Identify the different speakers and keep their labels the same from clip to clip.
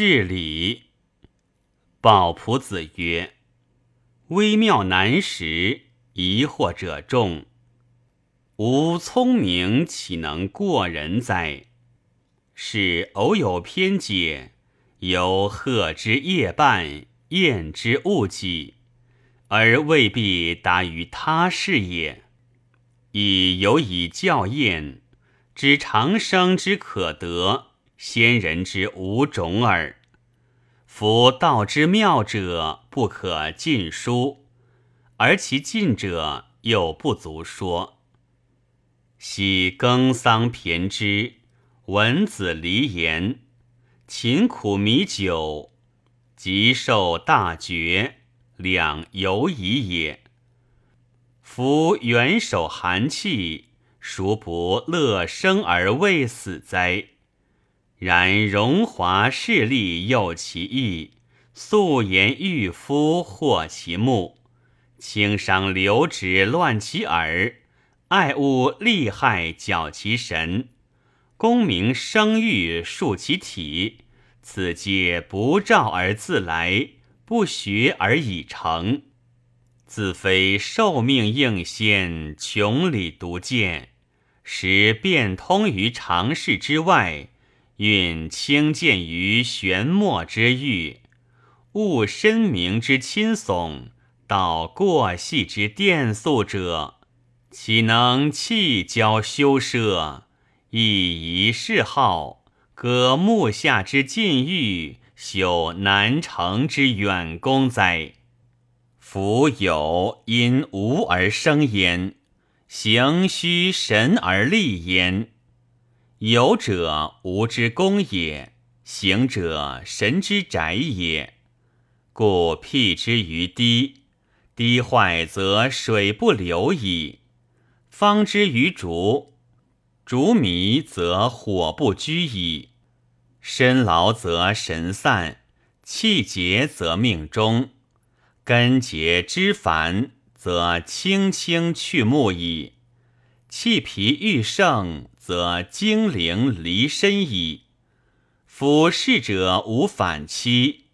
Speaker 1: 治理。鲍仆子曰：“微妙难识，疑惑者众。吾聪明，岂能过人哉？是偶有偏解，由贺之夜半，厌之误己，而未必达于他事也。以有以教验，知长生之可得，先人之无种耳。夫道之妙者，不可尽书，而其尽者又不足说。”昔耕桑骈之，文子离言，勤苦弥久，即受大爵，两犹疑也。夫元首寒气，孰不乐生而未死哉？然荣华势力诱其意，素颜御夫惑其目，轻伤流指乱其耳。爱恶利害搅其神，功名声誉树其体，此皆不召而自来，不学而已成。自非受命应先，穷理独见，实变通于常事之外，运轻见于玄墨之域，悟深明之亲耸，道过隙之电速者。岂能弃交修奢，以遗嗜好，割目下之禁欲，修难成之远功哉？夫有因无而生焉，行虚神而立焉。有者无之功也，行者神之宅也。故辟之于堤，堤坏则水不流矣。方之于竹，竹迷则火不居矣；身劳则神散，气竭则命终，根结枝繁则青青去木矣；气疲欲盛，则精灵离身矣。夫逝者无反期，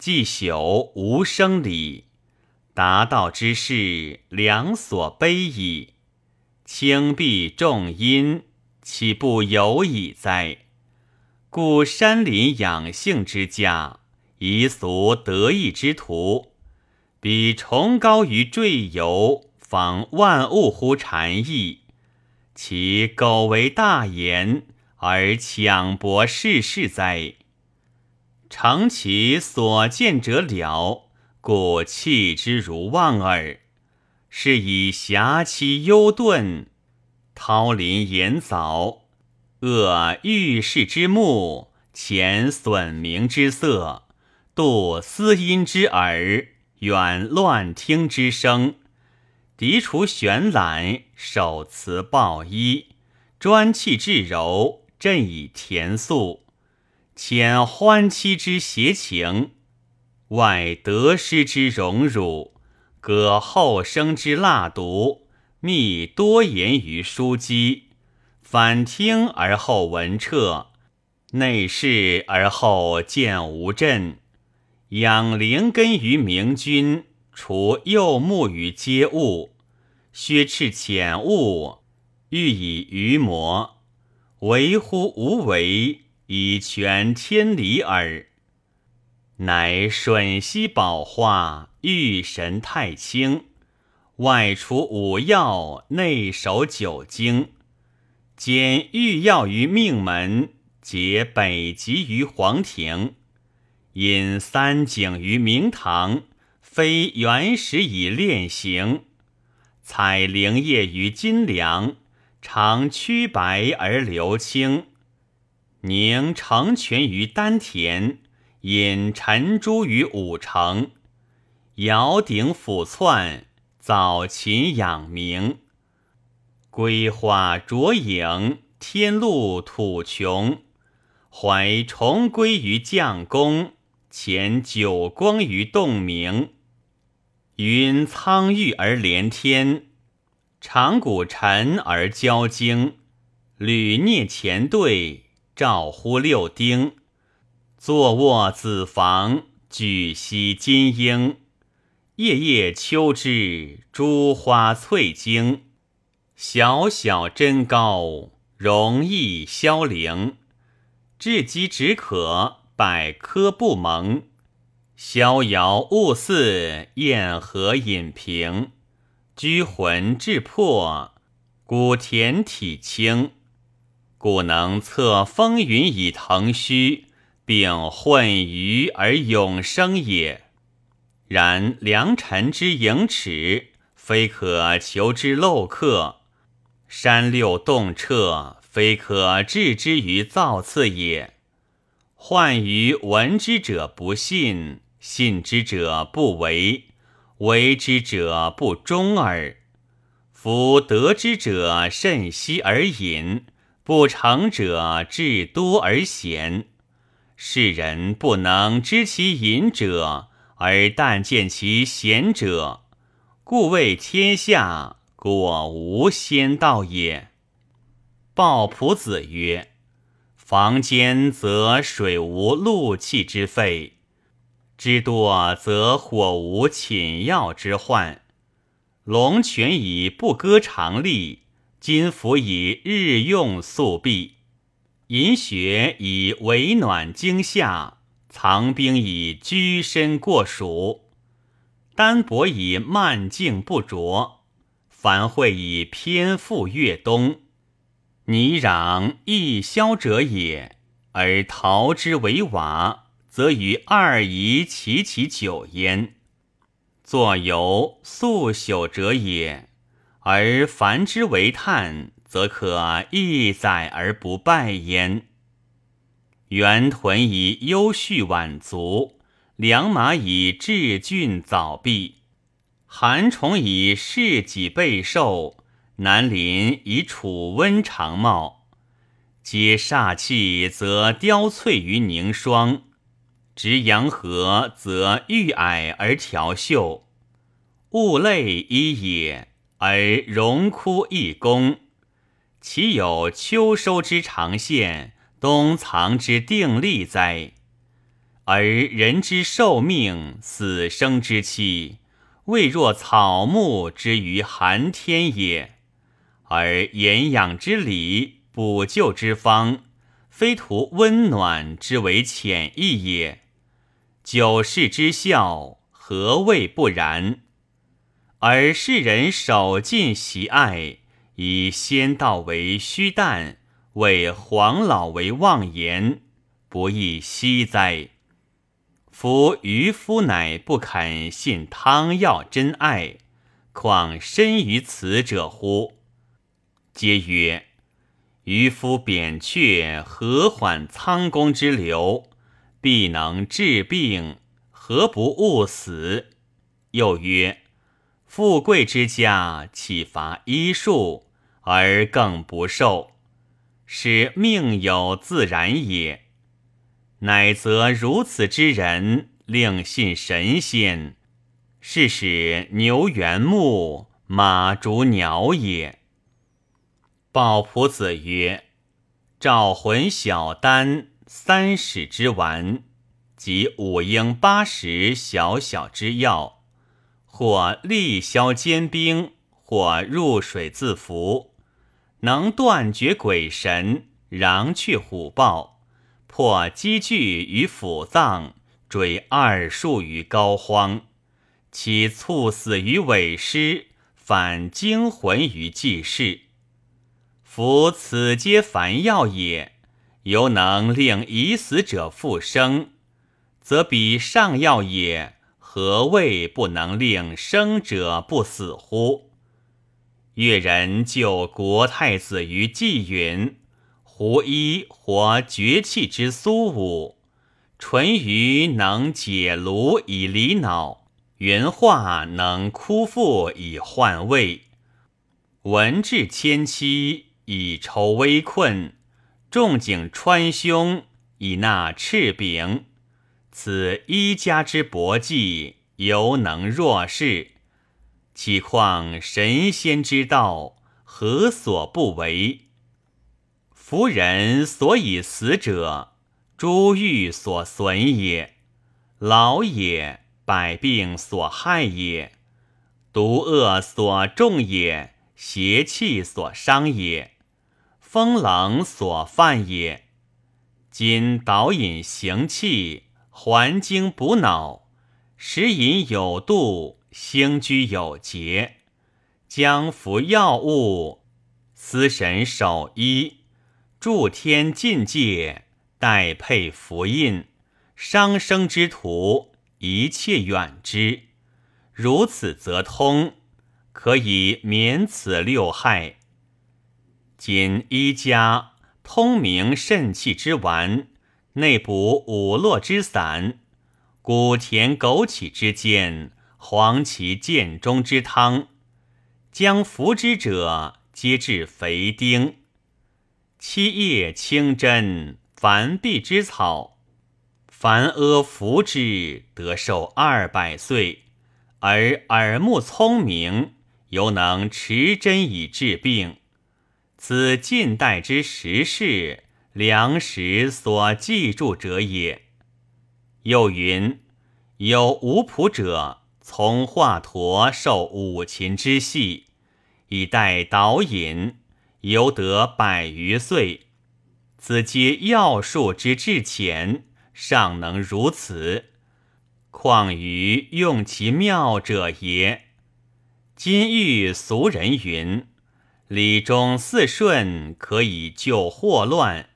Speaker 1: 既朽无生理，达道之事，良所悲矣。轻必重阴，岂不有矣哉？故山林养性之家，宜俗得意之徒，比崇高于坠游，方万物乎禅意。其苟为大言，而强博世事哉？诚其所见者了，故弃之如望耳。是以侠妻幽遁，涛林岩藻，恶玉世之目，潜损明之色，度思音之耳，远乱听之声，涤除玄览，手持抱衣，专气致柔，振以恬素，遣欢妻之邪情，外得失之荣辱。割后生之蜡毒，密多言于书机，反听而后闻彻，内视而后见无震，养灵根于明君，除右目于皆物，削斥浅物，欲以愚魔，为乎无为，以全天理耳。乃吮吸宝化，玉神太清，外除五药，内守九经，兼御药于命门，结北极于黄庭，引三景于明堂，非原始以炼形，采灵液于金梁，常曲白而流清，凝成泉于丹田。引沉珠于五城，摇鼎抚窜，早琴养鸣。归化浊影，天露土穷。怀重归于将功，潜九光于洞明。云苍郁而连天，长谷沉而交经。履蹑前对，照乎六丁。坐卧子房，举息金鹰。夜夜秋之，珠花翠茎。小小真高，容易消灵。至饥止渴，百科不萌。逍遥物似宴河饮平。居魂志破，古田体清。故能测风云以腾虚。并混鱼而永生也。然良辰之盈尺，非可求之漏客；山六洞彻，非可置之于造次也。患于闻之者不信，信之者不为，为之者不忠耳。夫得之者甚稀而隐，不成者至多而贤。世人不能知其隐者，而但见其贤者，故谓天下果无仙道也。鲍仆子曰：“房间则水无露气之废，之多则火无寝药之患。龙泉以不割常利，金斧以日用速弊。”银雪以为暖惊夏，藏兵以居身过暑，单薄以慢静不着，繁会以偏复越冬。泥壤易消者也，而陶之为瓦，则与二夷齐其久焉。作油速朽者也，而凡之为炭。则可一载而不败焉。元屯以优序晚足，良马以志俊早毕，寒虫以世己备受，南林以楚温长茂。皆煞气，则凋翠于凝霜；值阳和，则玉矮而调秀。物类一也，而荣枯易功。岂有秋收之长线，冬藏之定力哉？而人之寿命、死生之期，未若草木之于寒天也；而言养之理、补救之方，非图温暖之为浅易也。九世之孝，何谓不然？而世人守尽喜爱。以仙道为虚诞，为黄老为妄言，不亦惜哉？夫渔夫乃不肯信汤药真爱，况身于此者乎？皆曰：渔夫扁鹊何缓仓公之流，必能治病，何不误死？又曰。富贵之家，岂乏医术，而更不受，是命有自然也。乃则如此之人，令信神仙，是使牛原木，马逐鸟也。鲍仆子曰：“召魂小丹，三矢之丸，及五英八十小小之药。”或力消坚冰，或入水自浮，能断绝鬼神，攘去虎豹，破积聚于腑脏，追二数于膏肓，其猝死于尾尸，反惊魂于济世。夫此皆凡药也，犹能令已死者复生，则彼上药也。何谓不能令生者不死乎？越人救国太子于纪云，胡一活绝气之苏武，淳于能解炉以离脑，云化能枯腹以换胃，文治千妻以筹危困，仲景穿胸以纳赤柄。此一家之薄技，犹能若是，岂况神仙之道，何所不为？夫人所以死者，珠玉所损也；劳也，百病所害也；毒恶所中也，邪气所伤也，风冷所犯也。今导引行气，还经补脑，食饮有度，兴居有节，将服药物，思神守医，助天进界，待配符印，伤生之徒，一切远之。如此则通，可以免此六害。今医家。通明肾气之丸，内补五络之散，谷田枸杞之煎，黄芪建中之汤，将服之者，皆治肥丁。七叶清真，凡碧之草，凡阿服之，得寿二百岁，而耳目聪明，犹能持针以治病。此近代之时事，良史所记住者也。又云：有无仆者，从华佗受五禽之戏，以待导引，犹得百余岁。此皆药术之至浅，尚能如此，况于用其妙者也。今欲俗人云。礼中四顺可以救祸乱，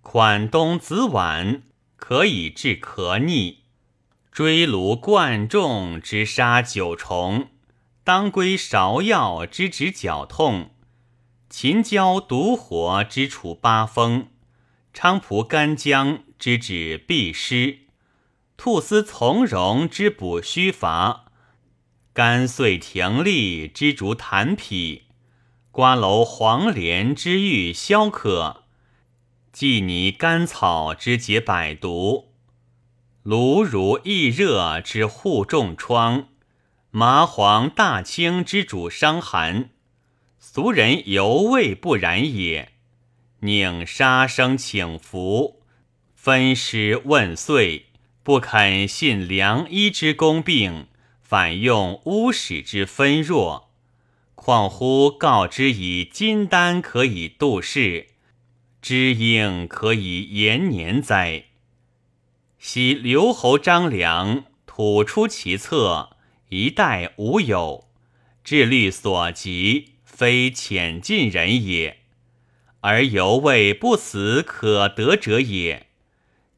Speaker 1: 款冬子晚可以治咳逆，追炉贯众之杀九虫，当归芍药之止脚痛，秦椒独活之除八风，菖蒲干姜之止痹湿，兔丝从容之补虚乏，甘遂葶苈之逐痰痞。瓜蒌黄连之欲消渴，荠泥甘草之解百毒，芦如益热之护重疮，麻黄大青之主伤寒。俗人犹未不然也。宁杀生请服，分尸问岁，不肯信良医之功病，反用巫史之分弱。况乎告之以金丹可以度世，知应可以延年哉？昔刘侯张良吐出其策，一代无有，智虑所及，非浅近人也，而犹未不死可得者也。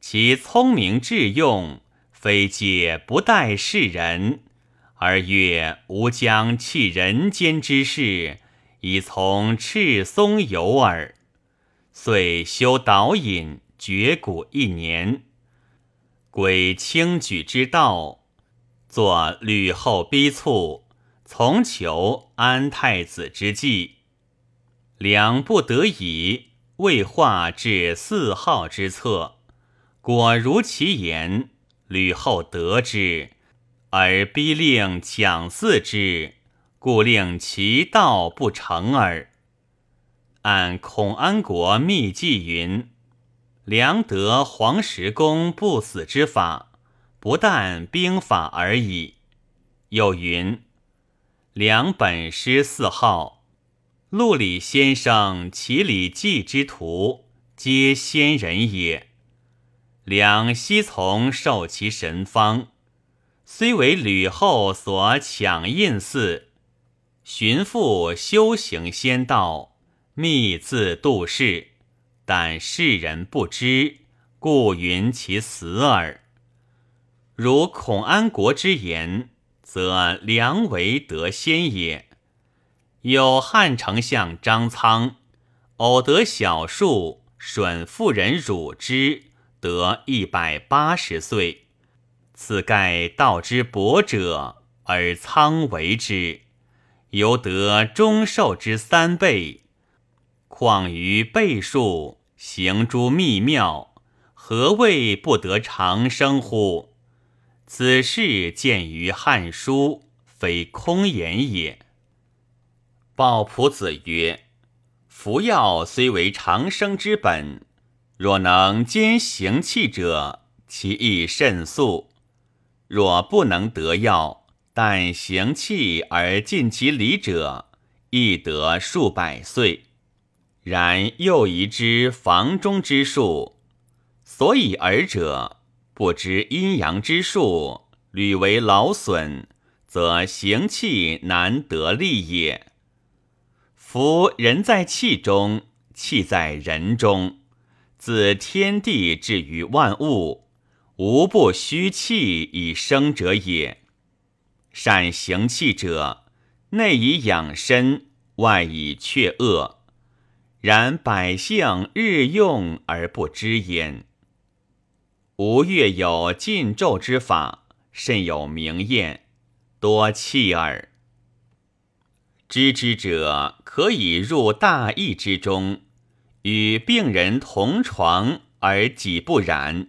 Speaker 1: 其聪明智用，非解不待世人。而曰：“吾将弃人间之事，以从赤松游耳。”遂修导引，绝谷一年，轨轻举之道，作吕后逼促，从求安太子之计。两不得已，未化至四号之策，果如其言。吕后得之。而逼令抢祀之，故令其道不成耳。按孔安国秘记云：良得黄石公不死之法，不但兵法而已。又云：良本师四号，陆里先生其礼记之徒，皆仙人也。良悉从受其神方。虽为吕后所抢印寺，寻父修行仙道，密自度世，但世人不知，故云其死耳。如孔安国之言，则良为得仙也。有汉丞相张苍，偶得小树，吮妇人乳之，得一百八十岁。此盖道之薄者，而苍为之，犹得终寿之三倍。况于倍数行诸秘妙，何谓不得长生乎？此事见于《汉书》，非空言也。鲍仆子曰：服药虽为长生之本，若能兼行气者，其意甚速；若不能得药，但行气而尽其理者，亦得数百岁。然又疑之房中之术，所以尔者不知阴阳之术，屡为劳损，则行气难得利也。夫人在气中，气在人中。自天地至于万物，无不虚气以生者也。善行气者，内以养身，外以却恶。然百姓日用而不知焉。吴越有禁咒之法，甚有名验，多气耳。知之者，可以入大义之中。与病人同床而己不染，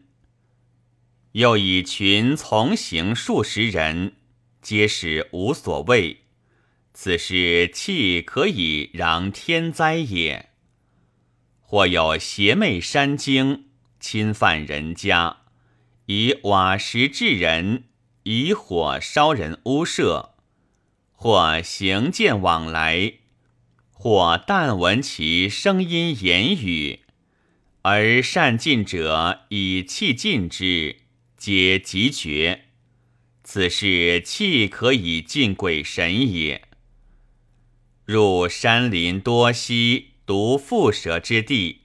Speaker 1: 又以群从行数十人，皆是无所谓。此是气可以攘天灾也。或有邪魅山精侵犯人家，以瓦石制人，以火烧人屋舍，或行见往来。或但闻其声音言语，而善尽者以气尽之，皆即绝。此事气可以尽鬼神也。入山林多溪、毒蝮蛇之地，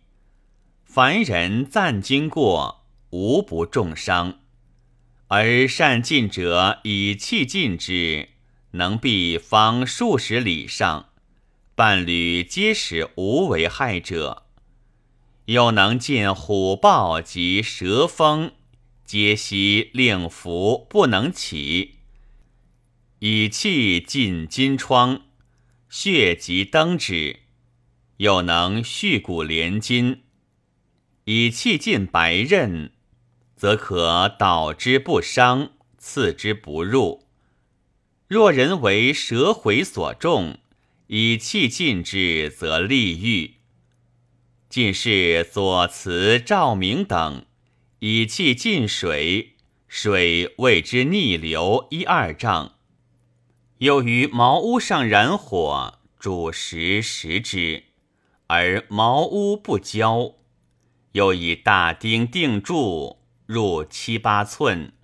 Speaker 1: 凡人暂经过，无不重伤。而善尽者以气尽之，能避方数十里上。伴侣皆使无为害者，又能见虎豹及蛇蜂，皆悉令服不能起。以气尽金疮，血及灯指，又能续骨连筋。以气尽白刃，则可导之不伤，刺之不入。若人为蛇回所中。以气尽之，则利欲。进士左慈、赵明等以气尽水，水为之逆流一二丈。又于茅屋上燃火，煮食食之，而茅屋不焦。又以大钉钉柱入七八寸，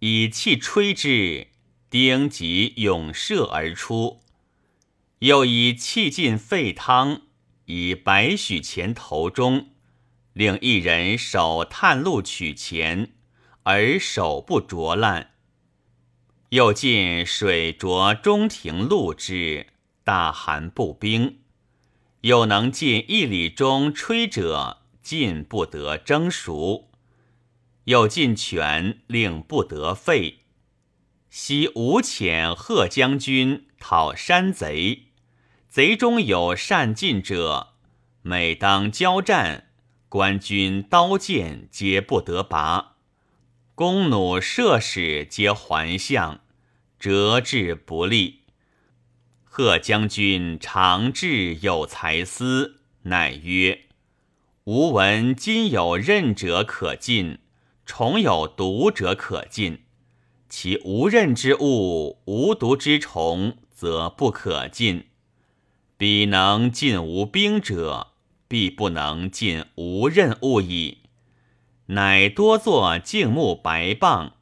Speaker 1: 以气吹之，钉即涌射而出。又以气尽沸汤，以白许钱头中，令一人手探路取钱，而手不着烂。又进水着中庭露之，大寒不冰。又能进一里中吹者，尽不得蒸熟。又进泉，令不得沸。昔吴遣贺将军讨山贼。贼中有善进者，每当交战，官军刀剑皆不得拔，弓弩射矢皆还相，折至不利。贺将军长智有才思，乃曰：“吾闻今有刃者可进，虫有毒者可进，其无刃之物，无毒之虫，则不可进。”彼能尽无兵者，必不能尽无任物矣。乃多作静木白棒，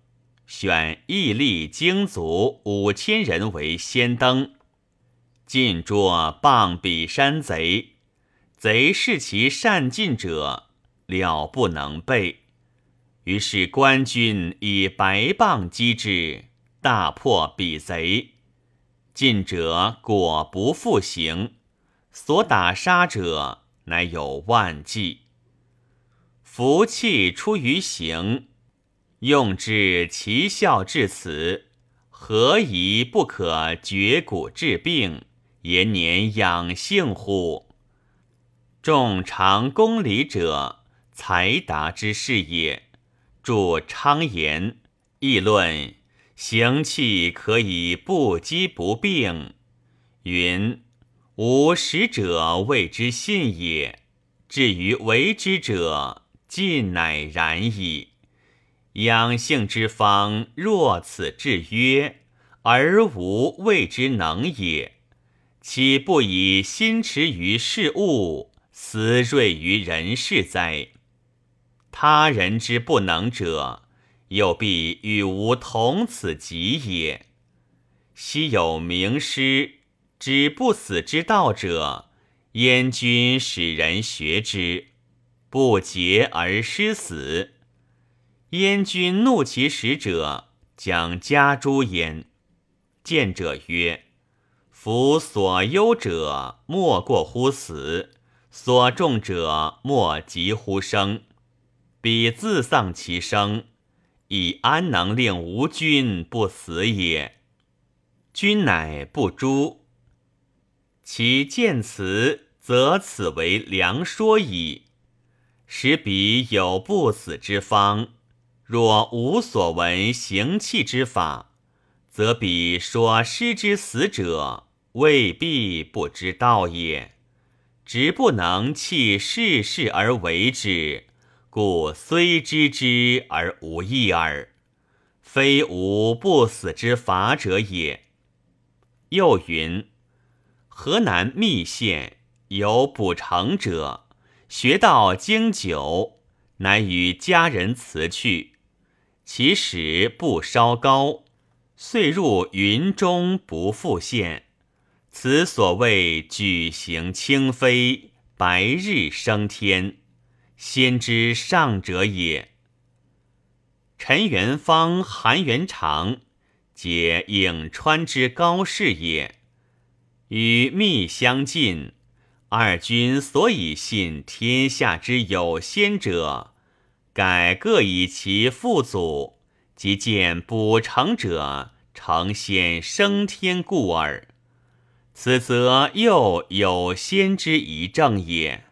Speaker 1: 选义力精卒五千人为先登，尽捉棒比山贼。贼视其善尽者，了不能备。于是官军以白棒击之，大破彼贼。进者果不复行，所打杀者乃有万计。福气出于行，用之其效至此，何以不可绝骨治病，延年养性乎？众长公理者，才达之士也。著昌言议论。行气可以不饥不病，云无识者谓之信也。至于为之者，尽乃然矣。养性之方，若此制约，而无谓之能也。岂不以心驰于事物，思锐于人事哉？他人之不能者，又必与吾同此极也。昔有名师指不死之道者，燕君使人学之，不竭而失死。燕君怒其使者，将加诛焉。见者曰：“夫所忧者，莫过乎死；所重者，莫急乎生。彼自丧其生，以安能令吾君不死也？君乃不诛。其见此，则此为良说矣。使彼有不死之方。”若无所闻行气之法，则彼说失之死者，未必不知道也。直不能弃世事而为之，故虽知之而无益耳。非无不死之法者也。又云：河南密县有卜成者，学道经久，乃与家人辞去。其始不稍高，遂入云中不复现。此所谓举行轻飞，白日升天，先知上者也。陈元方、韩元长，皆颍川之高士也。与密相近，二君所以信天下之有仙者。改各以其父祖，即见补成者成仙升天故耳。此则又有先之一证也。